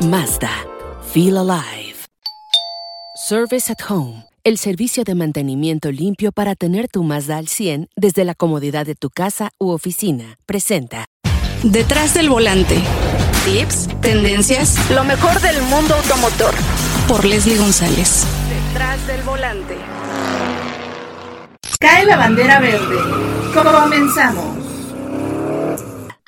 Mazda. Feel alive. Service at Home. El servicio de mantenimiento limpio para tener tu Mazda al 100 desde la comodidad de tu casa u oficina. Presenta. Detrás del volante. Tips, tendencias, lo mejor del mundo automotor. Por Leslie González. Detrás del volante. Cae la bandera verde. Comenzamos.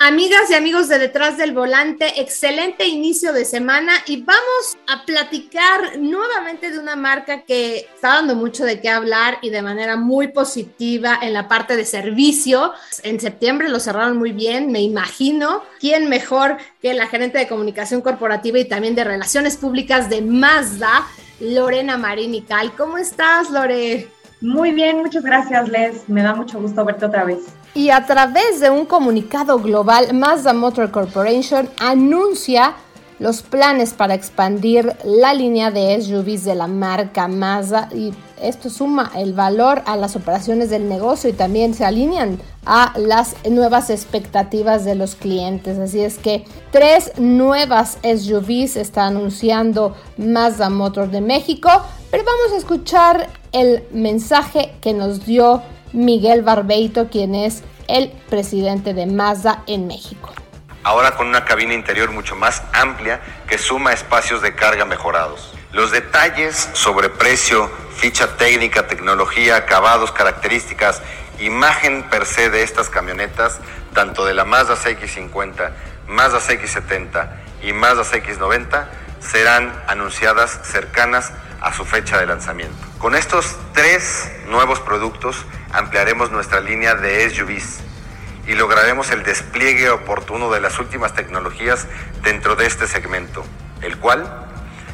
Amigas y amigos de Detrás del Volante, excelente inicio de semana y vamos a platicar nuevamente de una marca que está dando mucho de qué hablar y de manera muy positiva en la parte de servicio. En septiembre lo cerraron muy bien, me imagino. ¿Quién mejor que la gerente de comunicación corporativa y también de relaciones públicas de Mazda, Lorena Marín Cal? ¿Cómo estás, Lore? Muy bien, muchas gracias, Les. Me da mucho gusto verte otra vez. Y a través de un comunicado global, Mazda Motor Corporation anuncia los planes para expandir la línea de SUVs de la marca Mazda y esto suma el valor a las operaciones del negocio y también se alinean a las nuevas expectativas de los clientes. Así es que tres nuevas SUVs está anunciando Mazda Motor de México, pero vamos a escuchar el mensaje que nos dio Miguel Barbeito, quien es el presidente de Mazda en México. Ahora con una cabina interior mucho más amplia que suma espacios de carga mejorados. Los detalles sobre precio, ficha técnica, tecnología, acabados, características, imagen per se de estas camionetas, tanto de la Mazda CX50, Mazda CX70 y Mazda CX90, serán anunciadas cercanas a su fecha de lanzamiento. Con estos tres nuevos productos ampliaremos nuestra línea de SUVs y lograremos el despliegue oportuno de las últimas tecnologías dentro de este segmento, el cual,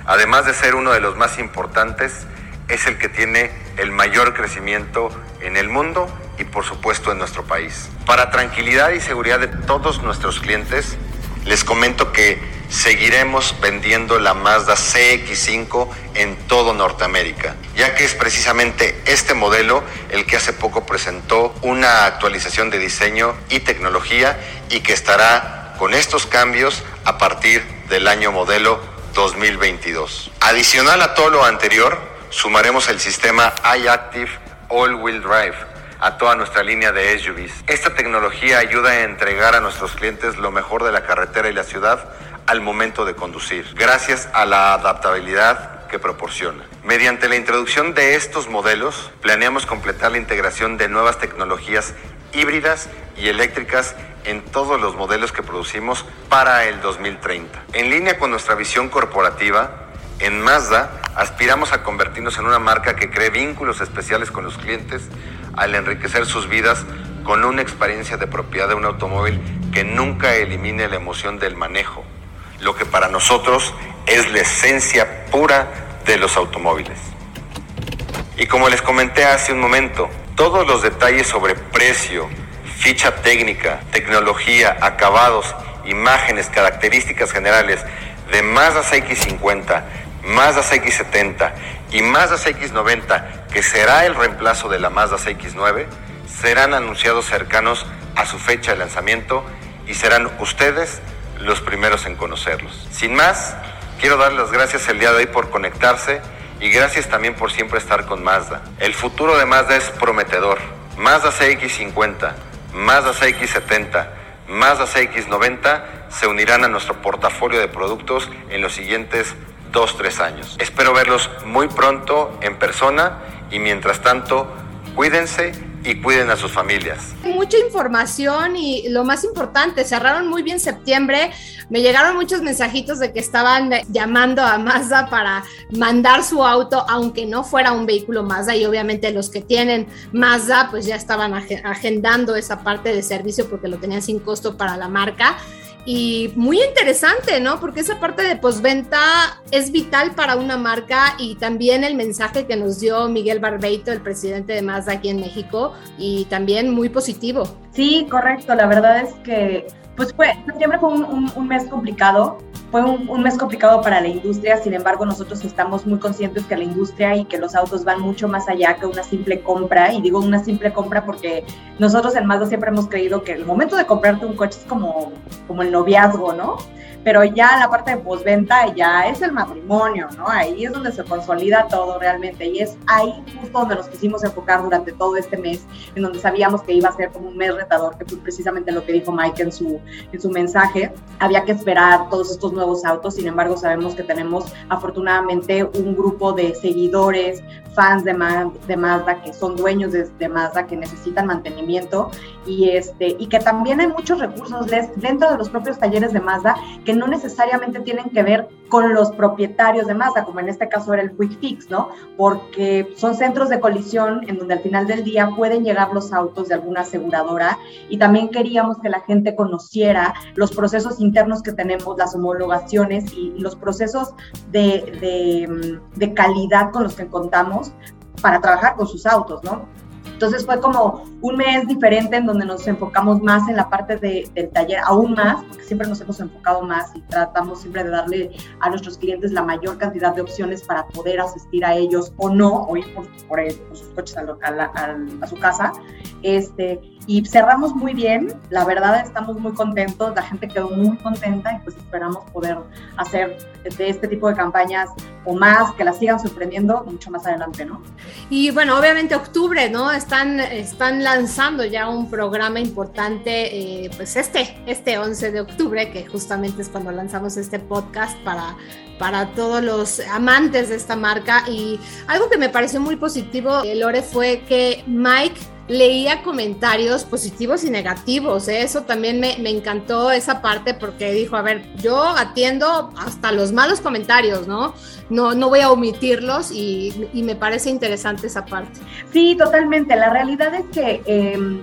además de ser uno de los más importantes, es el que tiene el mayor crecimiento en el mundo y por supuesto en nuestro país. Para tranquilidad y seguridad de todos nuestros clientes, les comento que seguiremos vendiendo la Mazda CX5 en todo Norteamérica, ya que es precisamente este modelo el que hace poco presentó una actualización de diseño y tecnología y que estará con estos cambios a partir del año modelo 2022. Adicional a todo lo anterior, sumaremos el sistema iActive All Wheel Drive a toda nuestra línea de SUVs. Esta tecnología ayuda a entregar a nuestros clientes lo mejor de la carretera y la ciudad al momento de conducir, gracias a la adaptabilidad que proporciona. Mediante la introducción de estos modelos, planeamos completar la integración de nuevas tecnologías híbridas y eléctricas en todos los modelos que producimos para el 2030. En línea con nuestra visión corporativa, en Mazda aspiramos a convertirnos en una marca que cree vínculos especiales con los clientes al enriquecer sus vidas con una experiencia de propiedad de un automóvil que nunca elimine la emoción del manejo, lo que para nosotros es la esencia pura de los automóviles. Y como les comenté hace un momento, todos los detalles sobre precio, ficha técnica, tecnología, acabados, imágenes, características generales de Mazda CX50, Mazda CX70 y Mazda CX90, que será el reemplazo de la Mazda CX9, serán anunciados cercanos a su fecha de lanzamiento y serán ustedes los primeros en conocerlos. Sin más, quiero dar las gracias el día de hoy por conectarse y gracias también por siempre estar con Mazda. El futuro de Mazda es prometedor. Mazda CX50, Mazda CX70, Mazda CX90 se unirán a nuestro portafolio de productos en los siguientes dos, tres años. Espero verlos muy pronto en persona y mientras tanto, cuídense y cuiden a sus familias. Mucha información y lo más importante, cerraron muy bien septiembre. Me llegaron muchos mensajitos de que estaban llamando a Mazda para mandar su auto, aunque no fuera un vehículo Mazda. Y obviamente los que tienen Mazda, pues ya estaban agendando esa parte de servicio porque lo tenían sin costo para la marca y muy interesante, ¿no? Porque esa parte de postventa es vital para una marca y también el mensaje que nos dio Miguel Barbeito, el presidente de Mazda aquí en México, y también muy positivo. Sí, correcto. La verdad es que Pues fue, septiembre fue un, mes complicado, fue un, mes complicado para la industria, sin embargo nosotros estamos muy conscientes que la industria y que los autos van mucho más allá que una simple compra, y digo una simple compra porque nosotros en Mazda siempre hemos creído que el momento de comprarte un coche es como, como el noviazgo, ¿no? Pero ya la parte de postventa ya es el matrimonio, ¿no? Ahí es donde se consolida todo realmente y es ahí justo donde nos quisimos enfocar durante todo este mes, en donde sabíamos que iba a ser como un mes retador, que fue precisamente lo que dijo Mike en su, en su mensaje. Había que esperar todos estos nuevos autos, sin embargo sabemos que tenemos afortunadamente un grupo de seguidores, fans de, de Mazda, que son dueños de, de, Mazda, que necesitan mantenimiento y, este, y que también hay muchos recursos dentro de los propios talleres de Mazda que no necesariamente tienen que ver con los propietarios de Mazda, como en este caso era el Quick Fix, ¿no? Porque son centros de colisión en donde al final del día pueden llegar los autos de alguna aseguradora y también queríamos que la gente conociera los procesos internos que tenemos, las homologaciones y los procesos de, de, de calidad con los que contamos para trabajar con sus autos, ¿no? Entonces fue como un mes diferente en donde nos enfocamos más en la parte de, del taller, aún más, porque siempre nos hemos enfocado más y tratamos siempre de darle a nuestros clientes la mayor cantidad de opciones para poder asistir a ellos o no, o ir por, por, sus coches a, su casa. Este, y cerramos muy bien, la verdad estamos muy contentos, la gente quedó muy contenta y pues esperamos poder hacer de este tipo de campañas o más, que las sigan sorprendiendo mucho más adelante, ¿no? Y bueno, obviamente octubre, ¿no? Están, están lanzando ya un programa importante, eh, pues este, este 11 de octubre, que justamente es cuando lanzamos este podcast para, para todos los amantes de esta marca. Y algo que me pareció muy positivo, eh, Lore, fue que Mike leía comentarios positivos y negativos. ¿eh? Eso también me, encantó esa parte porque dijo, a ver, yo atiendo hasta los malos comentarios, ¿no? No, no voy a omitirlos y, me parece interesante esa parte. Sí, totalmente. La realidad es que em,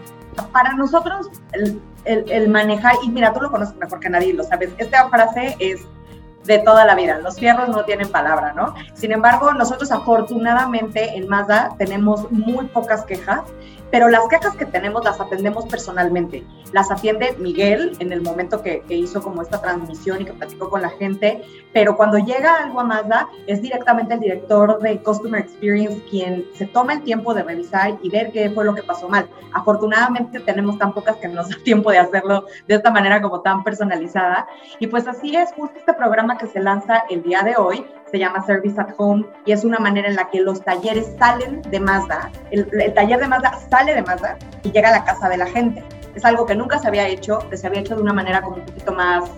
para nosotros el, el, manejar, y mira, tú lo conoces mejor que nadie, lo sabes, esta frase es de toda la vida. Los fierros no tienen palabra, ¿no? Sin embargo, nosotros afortunadamente en Mazda tenemos muy pocas quejas pero las quejas que tenemos las atendemos personalmente. Las atiende Miguel en el momento que, hizo como esta transmisión y que platicó con la gente, pero cuando llega algo a Mazda es directamente el director de Customer Experience quien se toma el tiempo de revisar y ver qué fue lo que pasó mal. Afortunadamente tenemos tan pocas que nos da tiempo de hacerlo de esta manera como tan personalizada. Y pues así es justo este programa que se lanza el día de hoy, se llama Service at Home y es una manera en la que los talleres salen de Mazda, el, taller de Mazda sale de Mazda y llega a la casa de la gente. Es algo que nunca se había hecho, que se había hecho de una manera como un poquito más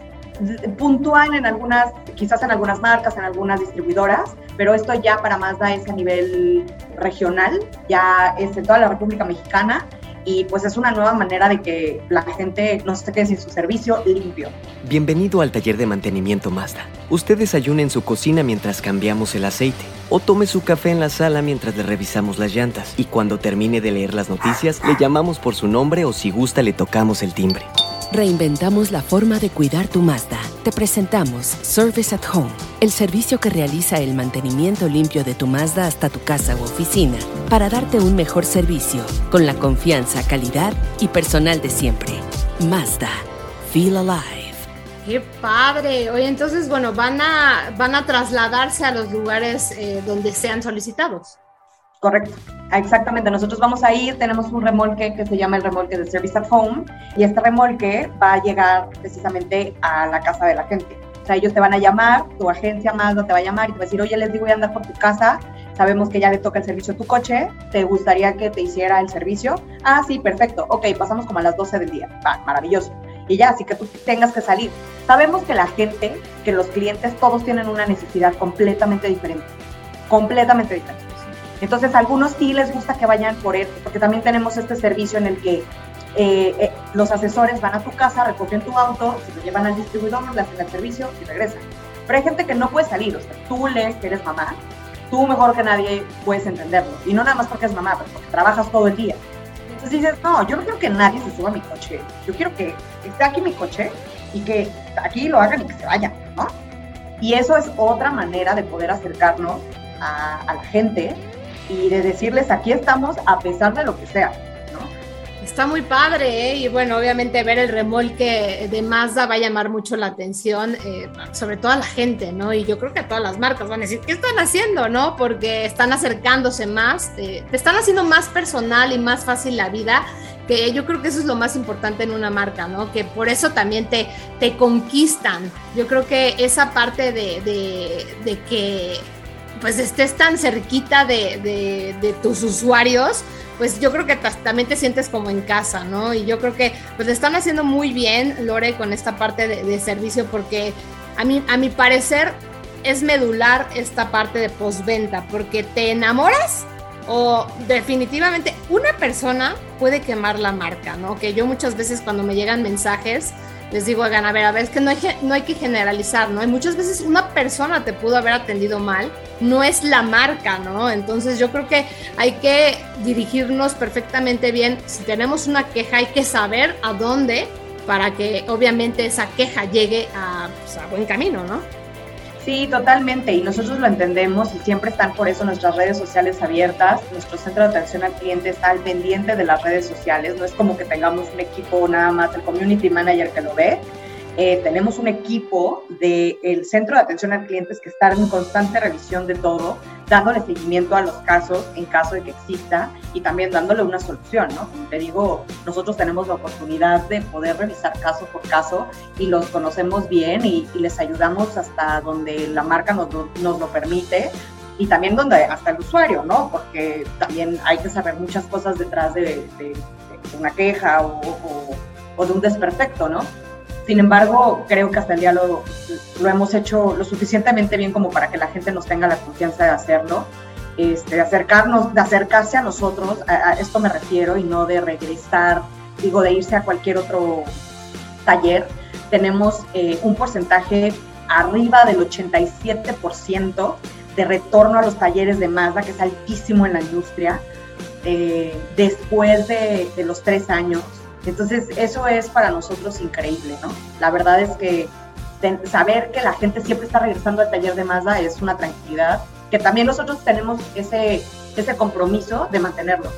puntual en algunas, quizás en algunas marcas, en algunas distribuidoras, pero esto ya para Mazda es a nivel regional, ya es en toda la República Mexicana y pues es una nueva manera de que la gente no se quede sin su servicio limpio. Bienvenido al taller de mantenimiento Mazda. Usted desayune en su cocina mientras cambiamos el aceite o tome su café en la sala mientras le revisamos las llantas y cuando termine de leer las noticias le llamamos por su nombre o si gusta le tocamos el timbre. Reinventamos la forma de cuidar tu Mazda. Te presentamos Service at Home, el servicio que realiza el mantenimiento limpio de tu Mazda hasta tu casa u oficina para darte un mejor servicio con la confianza, calidad y personal de siempre. Mazda. Feel alive. Qué padre. Oye, entonces, bueno, van a, van a trasladarse a los lugares eh, donde sean solicitados. Correcto, exactamente. Nosotros vamos a ir, tenemos un remolque que se llama el remolque de Service at Home y este remolque va a llegar precisamente a la casa de la gente. O sea, ellos te van a llamar, tu agencia Mazda te va a llamar y te va a decir, oye, les digo, voy a andar por tu casa, sabemos que ya le toca el servicio a tu coche, ¿te gustaría que te hiciera el servicio? Ah, sí, perfecto. Ok, pasamos como a las 12 del día. Va, maravilloso. Y ya, así que tú tengas que salir. Sabemos que la gente, que los clientes, todos tienen una necesidad completamente diferente. Completamente diferente. Entonces, algunos sí les gusta que vayan por él, porque también tenemos este servicio en el que eh, eh, los asesores van a tu casa, recogen tu auto, se lo llevan al distribuidor, le hacen el servicio y regresan. Pero hay gente que no puede salir, o sea, tú lees que eres mamá, tú mejor que nadie puedes entenderlo. Y no nada más porque es mamá, pero porque trabajas todo el día. Entonces dices, no, yo no quiero que nadie se suba a mi coche, yo quiero que esté aquí mi coche y que aquí lo hagan y que se vayan, ¿no? Y eso es otra manera de poder acercarnos a la gente y de decirles aquí estamos a pesar de lo que sea. Está muy padre, ¿eh? y bueno, obviamente ver el remolque de Mazda va a llamar mucho la atención, eh, sobre todo a la gente, ¿no? Y yo creo que a todas las marcas van a decir, ¿qué están haciendo, no? Porque están acercándose más, eh, te están haciendo más personal y más fácil la vida, que yo creo que eso es lo más importante en una marca, ¿no? Que por eso también te, te conquistan. Yo creo que esa parte de, de, que pues estés tan cerquita de, de tus usuarios, pues yo creo que también te sientes como en casa, ¿no? Y yo creo que pues están haciendo muy bien, Lore, con esta parte de, servicio, porque a mí, a mi parecer, es medular esta parte de postventa, porque te enamoras o definitivamente una persona puede quemar la marca, ¿no? Que yo muchas veces cuando me llegan mensajes les digo, hagan, a ver, a ver, es que no hay, no hay que generalizar, ¿no? Hay muchas veces una persona te pudo haber atendido mal, no es la marca, ¿no? Entonces yo creo que hay que dirigirnos perfectamente bien. Si tenemos una queja, hay que saber a dónde para que obviamente esa queja llegue a, pues, a buen camino, ¿no? Sí, totalmente. Y nosotros lo entendemos y siempre están por eso nuestras redes sociales abiertas. Nuestro centro de atención al cliente está al pendiente de las redes sociales. No es como que tengamos un equipo nada más, el community manager que lo ve. Eh, tenemos un equipo del centro de atención al cliente que está en constante revisión de todo, dándole seguimiento a los casos en caso de que exista y también dándole una solución, ¿no? Como te digo, nosotros tenemos la oportunidad de poder revisar caso por caso y los conocemos bien y, les ayudamos hasta donde la marca nos, nos lo permite y también donde hasta el usuario, ¿no? Porque también hay que saber muchas cosas detrás de, una queja o, o de un desperfecto, ¿no? Sin embargo, creo que hasta el día lo, hemos hecho lo suficientemente bien como para que la gente nos tenga la confianza de hacerlo, este, de acercarnos, de acercarse a nosotros, a, esto me refiero, y no de regresar, digo, de irse a cualquier otro taller. Tenemos eh, un porcentaje arriba del 87% de retorno a los talleres de Mazda, que es altísimo en la industria, eh, después de, de los tres años. Entonces, eso es para nosotros increíble, ¿no? La verdad es que saber que la gente siempre está regresando al taller de Mazda es una tranquilidad, que también nosotros tenemos ese, ese compromiso de mantenerlo.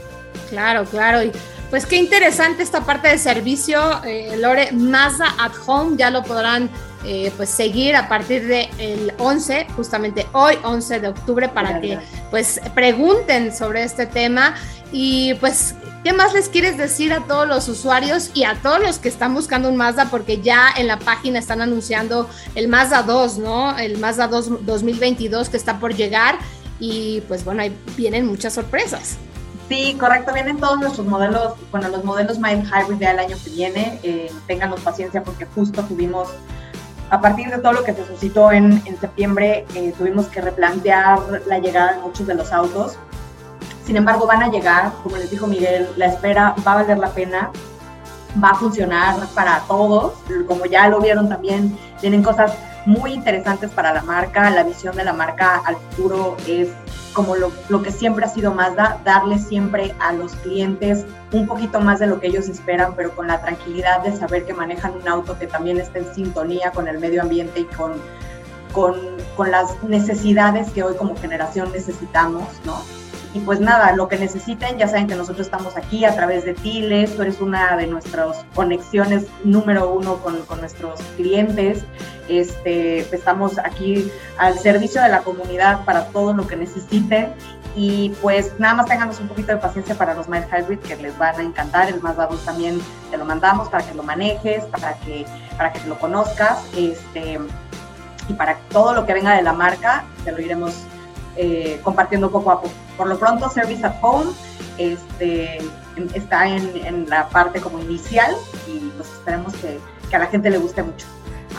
Claro, claro. Y pues qué interesante esta parte de servicio, eh, Lore, Mazda at Home, ya lo podrán eh, pues seguir a partir del el 11, justamente hoy, 11 de octubre, para que pues pregunten sobre este tema y pues ¿Qué más les quieres decir a todos los usuarios y a todos los que están buscando un Mazda? Porque ya en la página están anunciando el Mazda 2, ¿no? El Mazda 2 2022 que está por llegar y pues bueno, ahí vienen muchas sorpresas. Sí, correcto, vienen todos nuestros modelos, bueno, los modelos Mind Hybrid ya año que viene, eh, ténganos paciencia porque justo tuvimos, a partir de todo lo que se suscitó en, en septiembre, eh, tuvimos que replantear la llegada de muchos de los autos sin embargo, van a llegar, como les dijo Miguel, la espera va a valer la pena, va a funcionar para todos. Como ya lo vieron también, tienen cosas muy interesantes para la marca. La visión de la marca al futuro es como lo, que siempre ha sido Mazda, darle siempre a los clientes un poquito más de lo que ellos esperan, pero con la tranquilidad de saber que manejan un auto que también está en sintonía con el medio ambiente y con, con las necesidades que hoy como generación necesitamos, ¿no? Y pues nada, lo que necesiten, ya saben que nosotros estamos aquí a través de Tiles, tú eres una de nuestras conexiones número uno con, con nuestros clientes. Este, estamos aquí al servicio de la comunidad para todo lo que necesiten. Y pues nada más tenganos un poquito de paciencia para los Miles Hybrid que les van a encantar. El más dado también te lo mandamos para que lo manejes, para que, para que lo conozcas. Este, y para todo lo que venga de la marca, te lo iremos eh, compartiendo poco a poco. Por lo pronto, Service at Home este, está en, la parte como inicial y pues esperemos que, que a la gente le guste mucho.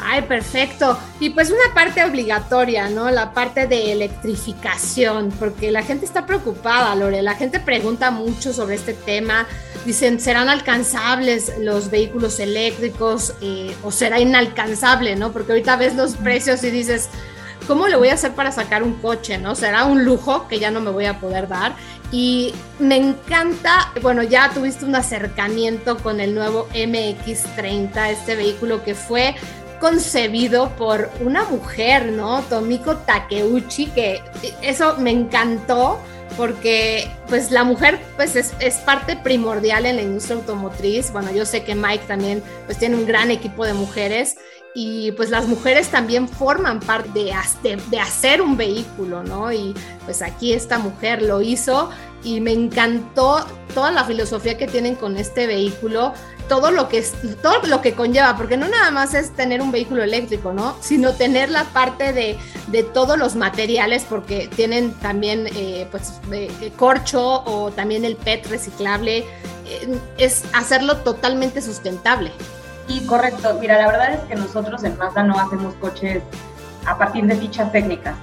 Ay, perfecto. Y pues una parte obligatoria, ¿no? La parte de electrificación, porque la gente está preocupada, Lore. La gente pregunta mucho sobre este tema. Dicen, ¿serán alcanzables los vehículos eléctricos eh, o será inalcanzable, ¿no? Porque ahorita ves los precios y dices, ¿cómo le voy a hacer para sacar un coche? ¿No? Será un lujo que ya no me voy a poder dar. Y me encanta, bueno, ya tuviste un acercamiento con el nuevo MX30, este vehículo que fue concebido por una mujer, ¿no? Tomiko Takeuchi, que eso me encantó porque pues la mujer pues es, parte primordial en la industria automotriz. Bueno, yo sé que Mike también pues tiene un gran equipo de mujeres y pues las mujeres también forman parte de, de, hacer un vehículo, ¿no? Y pues aquí esta mujer lo hizo y me encantó toda la filosofía que tienen con este vehículo todo lo que todo lo que conlleva, porque no nada más es tener un vehículo eléctrico, ¿no? Sino tener la parte de, de todos los materiales, porque tienen también eh, pues eh, corcho o también el PET reciclable, eh, es hacerlo totalmente sustentable. Y correcto, mira, la verdad es que nosotros en Mazda no hacemos coches a partir de fichas técnicas.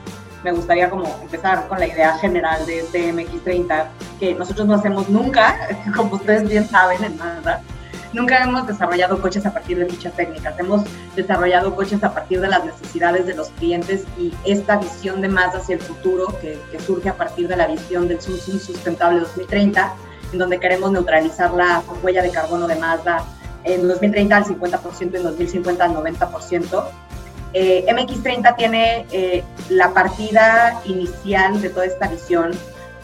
Me gustaría como empezar con la idea general de este MX30, que nosotros no hacemos nunca, como ustedes bien saben en Mazda, nunca hemos desarrollado coches a partir de fichas técnicas, hemos desarrollado coches a partir de las necesidades de los clientes y esta visión de Mazda hacia el futuro que, surge a partir de la visión del Zoom Sustentable 2030, en donde queremos neutralizar la huella de carbono de Mazda en 2030 al 50%, en 2050 al 90%. Eh, MX30 tiene eh, la partida inicial de toda esta visión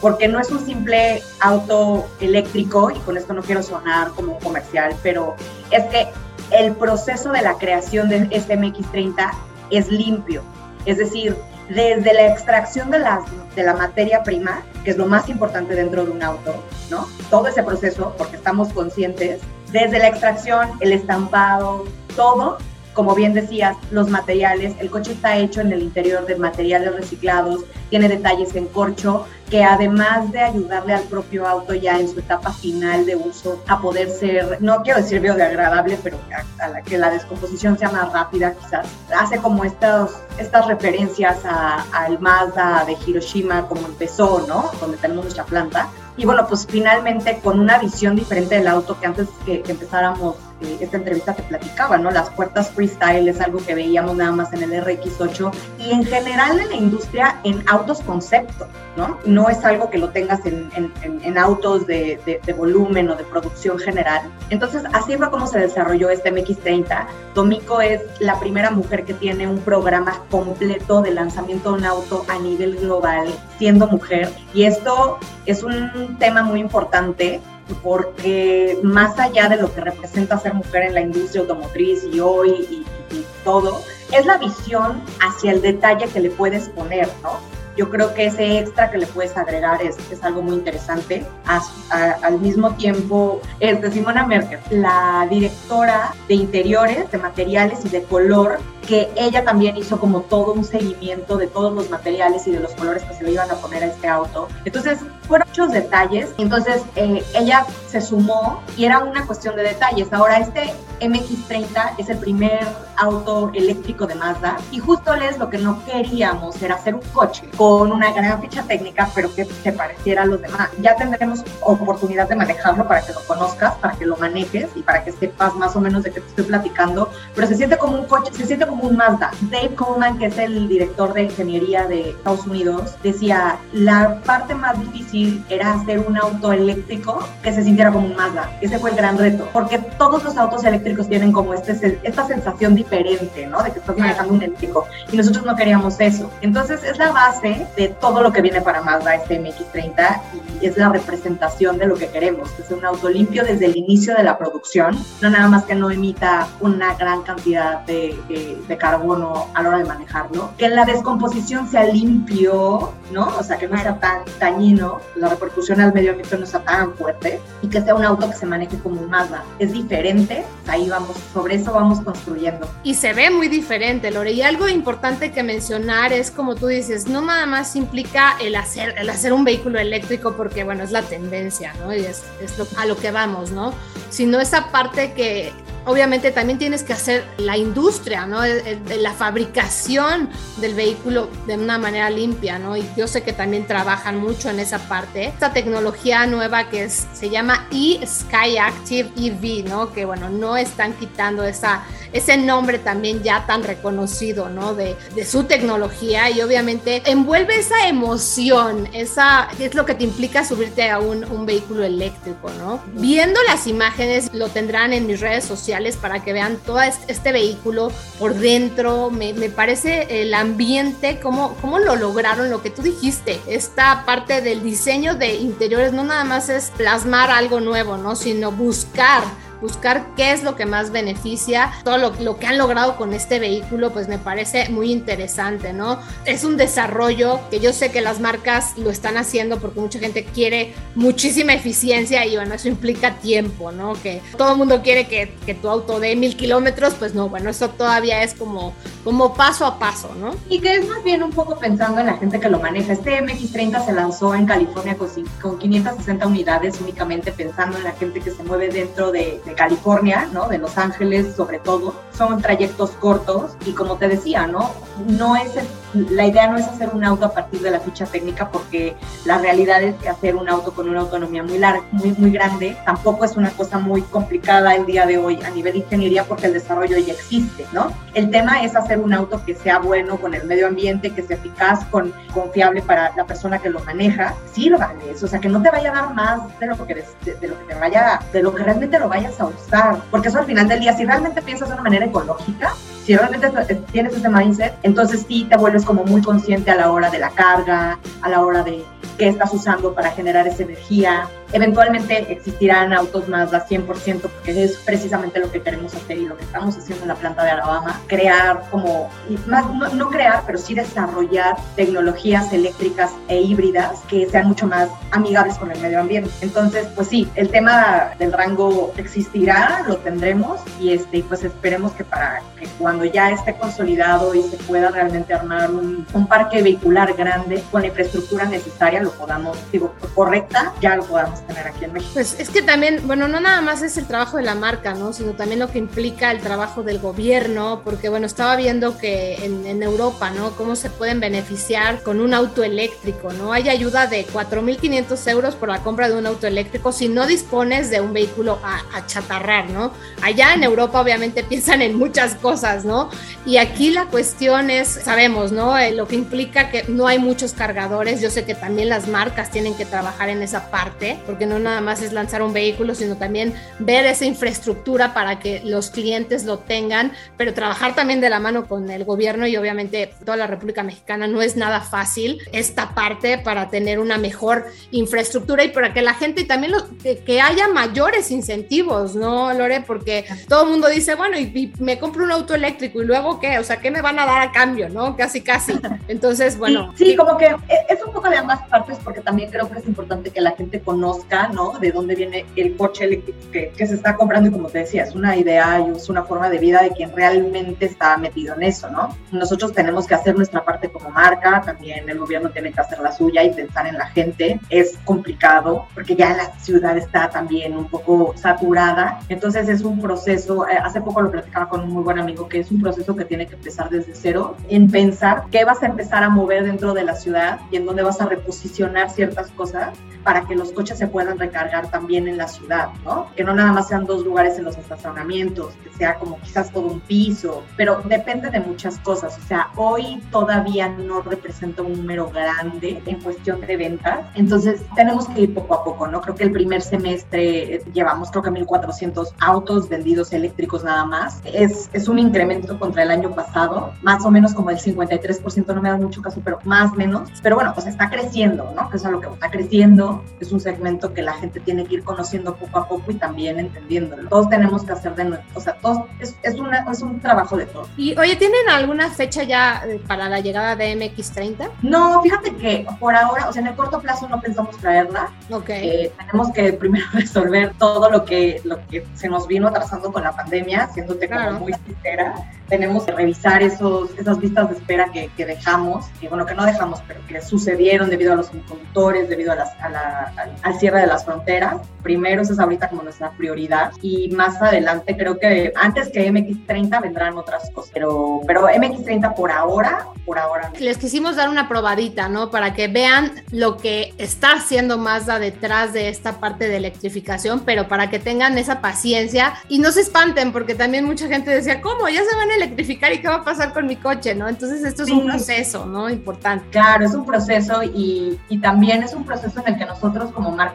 porque no es un simple auto eléctrico, y con esto no quiero sonar como un comercial, pero es que el proceso de la creación de este MX30 es limpio. Es decir, desde la extracción de la, de la materia prima, que es lo más importante dentro de un auto, ¿no? Todo ese proceso, porque estamos conscientes, desde la extracción, el estampado, todo como bien decías, los materiales, el coche está hecho en el interior de materiales reciclados, tiene detalles en corcho, que además de ayudarle al propio auto ya en su etapa final de uso a poder ser, no quiero decir biodegradable, pero a, la que la descomposición sea más rápida quizás, hace como estas, estas referencias al Mazda de Hiroshima como empezó, ¿no? Donde tenemos nuestra planta. Y bueno, pues finalmente con una visión diferente del auto que antes que, que empezáramos esta entrevista te platicaba, ¿no? Las puertas freestyle es algo que veíamos nada más en el RX8 y en general en la industria en autos concepto, ¿no? No es algo que lo tengas en, en, en autos de, de, de, volumen o de producción general. Entonces, así fue como se desarrolló este MX30. Tomiko es la primera mujer que tiene un programa completo de lanzamiento de un auto a nivel global, siendo mujer. Y esto es un tema muy importante porque más allá de lo que representa ser mujer en la industria automotriz y hoy y, y, todo, es la visión hacia el detalle que le puedes poner, ¿no? Yo creo que ese extra que le puedes agregar es, es algo muy interesante. A, a, al mismo tiempo, es de Simona Merkel, la directora de interiores, de materiales y de color que ella también hizo como todo un seguimiento de todos los materiales y de los colores que se le iban a poner a este auto. Entonces, fueron muchos detalles. Entonces, eh, ella se sumó y era una cuestión de detalles. Ahora, este MX30 es el primer auto eléctrico de Mazda y justo es lo que no queríamos era hacer un coche con una gran ficha técnica, pero que se pareciera a los demás. Ya tendremos oportunidad de manejarlo para que lo conozcas, para que lo manejes y para que sepas más o menos de qué te estoy platicando, pero se siente como un coche, se siente como un Mazda. Dave Coleman, que es el director de ingeniería de Estados Unidos, decía, la parte más difícil era hacer un auto eléctrico que se sintiera como un Mazda. Ese fue el gran reto, porque todos los autos eléctricos tienen como este, esta sensación diferente, ¿no? De que estás manejando un eléctrico. Y nosotros no queríamos eso. Entonces es la base de todo lo que viene para Mazda, este MX-30, y es la representación de lo que queremos, que sea un auto limpio desde el inicio de la producción, no nada más que no emita una gran cantidad de, de de carbono a la hora de manejarlo, que en la descomposición sea limpio, ¿no? O sea, que no sea tan dañino, la repercusión al medio ambiente no sea tan fuerte y que sea un auto que se maneje como un Mazda. Es diferente, ahí vamos, sobre eso vamos construyendo. Y se ve muy diferente, Lore. Y algo importante que mencionar es, como tú dices, no nada más implica el hacer, el hacer un vehículo eléctrico porque, bueno, es la tendencia, ¿no? Y es, es lo, a lo que vamos, ¿no? Sino esa parte que obviamente también tienes que hacer la industria, ¿no? la fabricación del vehículo de una manera limpia, ¿no? Y yo sé que también trabajan mucho en esa parte. Esta tecnología nueva que es, se llama e-Sky Active EV, ¿no? Que bueno, no están quitando esa, ese nombre también ya tan reconocido, ¿no? De, de su tecnología y obviamente envuelve esa emoción, esa es lo que te implica subirte a un, un vehículo eléctrico, ¿no? Viendo las imágenes, lo tendrán en mis redes sociales para que vean todo este vehículo por dentro. Me, me parece el ambiente, cómo, cómo lo lograron, lo que tú dijiste. Esta parte del diseño de interiores no nada más es plasmar algo nuevo, ¿no? Sino buscar buscar qué es lo que más beneficia, todo lo, lo, que han logrado con este vehículo, pues me parece muy interesante, ¿no? Es un desarrollo que yo sé que las marcas lo están haciendo porque mucha gente quiere muchísima eficiencia y bueno, eso implica tiempo, ¿no? Que todo el mundo quiere que, que tu auto dé mil kilómetros, pues no, bueno, eso todavía es como, como paso a paso, ¿no? Y que es más bien un poco pensando en la gente que lo maneja. Este MX30 se lanzó en California con, con 560 unidades únicamente pensando en la gente que se mueve dentro de California, ¿no? De Los Ángeles sobre todo. Son trayectos cortos y como te decía, ¿no? No es la idea no es hacer un auto a partir de la ficha técnica porque la realidad es que hacer un auto con una autonomía muy larga, muy muy grande, tampoco es una cosa muy complicada el día de hoy a nivel de ingeniería porque el desarrollo ya existe, ¿no? El tema es hacer un auto que sea bueno con el medio ambiente, que sea eficaz, con confiable para la persona que lo maneja, sírvales, o sea, que no te vaya a dar más de lo que de, te vaya, de lo que realmente lo vayas a usar, porque eso al final del día si realmente piensas de una manera ecológica, si realmente tienes ese mindset, entonces sí te vuelves como muy consciente a la hora de la carga, a la hora de qué estás usando para generar esa energía, Eventualmente existirán autos más a 100% porque es precisamente lo que queremos hacer y lo que estamos haciendo en la planta de Alabama, crear como, más, no, crear, pero sí desarrollar tecnologías eléctricas e híbridas que sean mucho más amigables con el medio ambiente. Entonces, pues sí, el tema del rango existirá, lo tendremos y este, pues esperemos que para que cuando ya esté consolidado y se pueda realmente armar un, un parque vehicular grande con la infraestructura necesaria, lo podamos, digo, correcta, ya lo podamos tener aquí en México. Pues es que también, bueno, no nada más es el trabajo de la marca, ¿no? Sino también lo que implica el trabajo del gobierno, porque bueno, estaba viendo que en, en Europa, ¿no? Cómo se pueden beneficiar con un auto eléctrico, ¿no? Hay ayuda de 4.500 euros por la compra de un auto eléctrico si no dispones de un vehículo a, a chatarrar, ¿no? Allá en Europa obviamente piensan en muchas cosas, ¿no? Y aquí la cuestión es, sabemos, ¿no? Eh, lo que implica que no hay muchos cargadores. Yo sé que también las marcas tienen que trabajar en esa parte, porque no nada más es lanzar un vehículo, sino también ver esa infraestructura para que los clientes lo tengan, pero trabajar también de la mano con el gobierno y obviamente toda la República Mexicana no es nada fácil esta parte para tener una mejor infraestructura y para que la gente y también que, haya mayores incentivos, ¿no, Lore? Porque todo el mundo dice, bueno, y, me compro un auto eléctrico y luego qué, o sea, ¿qué me van a dar a cambio, no? Casi, casi. Entonces, bueno. Sí, sí como que es un poco de ambas partes porque también creo que es importante que la gente conozca ¿no? De dónde viene el coche eléctrico que, que, se está comprando y como te decía, es una idea y es una forma de vida de quien realmente está metido en eso, ¿no? Nosotros tenemos que hacer nuestra parte como marca, también el gobierno tiene que hacer la suya y pensar en la gente. Es complicado porque ya la ciudad está también un poco saturada, entonces es un proceso, eh, hace poco lo platicaba con un muy buen amigo, que es un proceso que tiene que empezar desde cero, en pensar qué vas a empezar a mover dentro de la ciudad y en dónde vas a reposicionar ciertas cosas para que los coches se puedan recargar también en la ciudad, ¿no? Que no nada más sean dos lugares en los estacionamientos, que sea como quizás todo un piso, pero depende de muchas cosas. O sea, hoy todavía no representa un número grande en cuestión de ventas, entonces tenemos que ir poco a poco, ¿no? Creo que el primer semestre eh, llevamos creo que 1.400 autos vendidos eléctricos nada más. Es, es un incremento contra el año pasado, más o menos como el 53%, no me da mucho caso, pero más menos. Pero bueno, pues está creciendo, ¿no? Que es a lo que está creciendo, es un segmento que la gente tiene que ir conociendo poco a poco y también entendiéndolo. Todos tenemos que hacer de nuevo, o sea, todos, es, es, una, es un trabajo de todos. Y oye, ¿tienen alguna fecha ya eh, para la llegada de MX30? No, fíjate que por ahora, o sea, en el corto plazo no pensamos traerla. Ok. Eh, tenemos que primero resolver todo lo que, lo que se nos vino atrasando con la pandemia, siéndote como muy sincera tenemos que revisar esos, esas vistas de espera que, que, dejamos, que bueno, que no dejamos, pero que sucedieron debido a los conductores, debido a, las, a la, al, cierre de las fronteras. Primero, esa es ahorita como nuestra prioridad y más adelante creo que antes que MX30 vendrán otras cosas, pero, pero MX30 por ahora, por ahora. Les quisimos dar una probadita, ¿no? Para que vean lo que está haciendo Mazda detrás de esta parte de electrificación, pero para que tengan esa paciencia y no se espanten, porque también mucha gente decía, ¿cómo? ¿Ya se van a electrificar y qué va a pasar con mi coche, ¿no? Entonces esto es un proceso, ¿no? Importante. Claro, es un proceso y, y, también es un proceso en el que nosotros como marca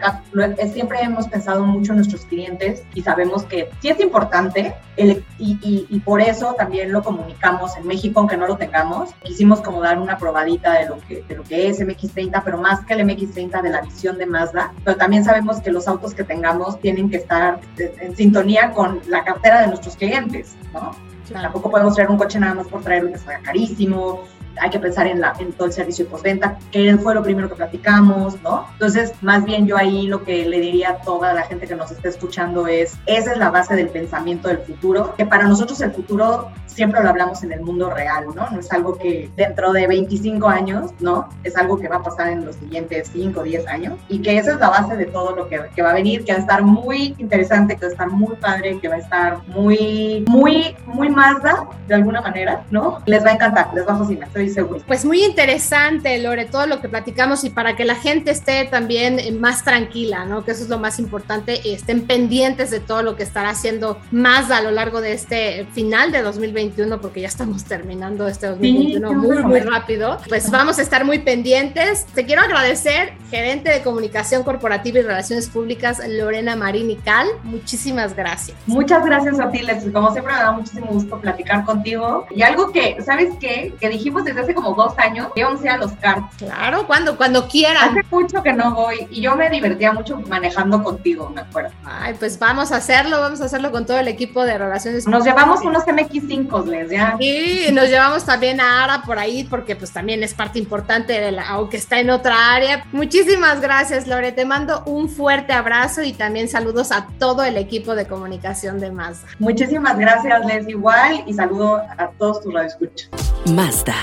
siempre hemos pensado mucho en nuestros clientes y sabemos que sí es importante el, y, y, y, por eso también lo comunicamos en México, aunque no lo tengamos. Quisimos como dar una probadita de lo que, de lo que es MX30, pero más que el MX30 de la visión de Mazda, pero también sabemos que los autos que tengamos tienen que estar en sintonía con la cartera de nuestros clientes, ¿no? Tampoco podemos traer un coche nada más por traerlo que sea carísimo, hay que pensar en, la, en todo el servicio postventa, que fue lo primero que platicamos, ¿no? Entonces, más bien yo ahí lo que le diría a toda la gente que nos está escuchando es, esa es la base del pensamiento del futuro, que para nosotros el futuro siempre lo hablamos en el mundo real, ¿no? No es algo que dentro de 25 años, ¿no? Es algo que va a pasar en los siguientes 5 o 10 años y que esa es la base de todo lo que, que, va a venir, que va a estar muy interesante, que va a estar muy padre, que va a estar muy, muy, muy Mazda de alguna manera, ¿no? Les va a encantar, les va a fascinar, estoy seguro. Pues muy interesante, Lore, todo lo que platicamos y para que la gente esté también más tranquila, ¿no? Que eso es lo más importante, estén pendientes de todo lo que estará haciendo Mazda a lo largo de este final de 2021, porque ya estamos terminando este 2021 muy, muy rápido. Pues vamos a estar muy pendientes. Te quiero agradecer, gerente de comunicación corporativa y relaciones públicas, Lorena Marini Cal. Muchísimas gracias. Muchas gracias a ti, Leslie. Como siempre, me da muchísimo gusto platicar contigo. Y algo que, ¿sabes qué? Que dijimos desde hace como dos años que íbamos a ir a los karts. Claro, cuando, cuando quieran. Hace mucho que no voy y yo me divertía mucho manejando contigo, me acuerdo. Ay, pues vamos a hacerlo, vamos a hacerlo con todo el equipo de relaciones. Nos llevamos unos MX5, Les, ya. Sí, nos llevamos también a Ara por ahí porque pues también es parte importante de la, aunque está en otra área. Muchísimas gracias, Lore. Te mando un fuerte abrazo y también saludos a todo el equipo de comunicación de Mazda. Muchísimas gracias, Les, igual, y saludo a todos tus radioescuchas. Mazda.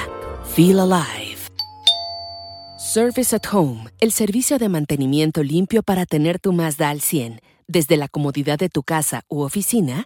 Feel Alive. Service at Home, el servicio de mantenimiento limpio para tener tu Mazda al 100, desde la comodidad de tu casa u oficina,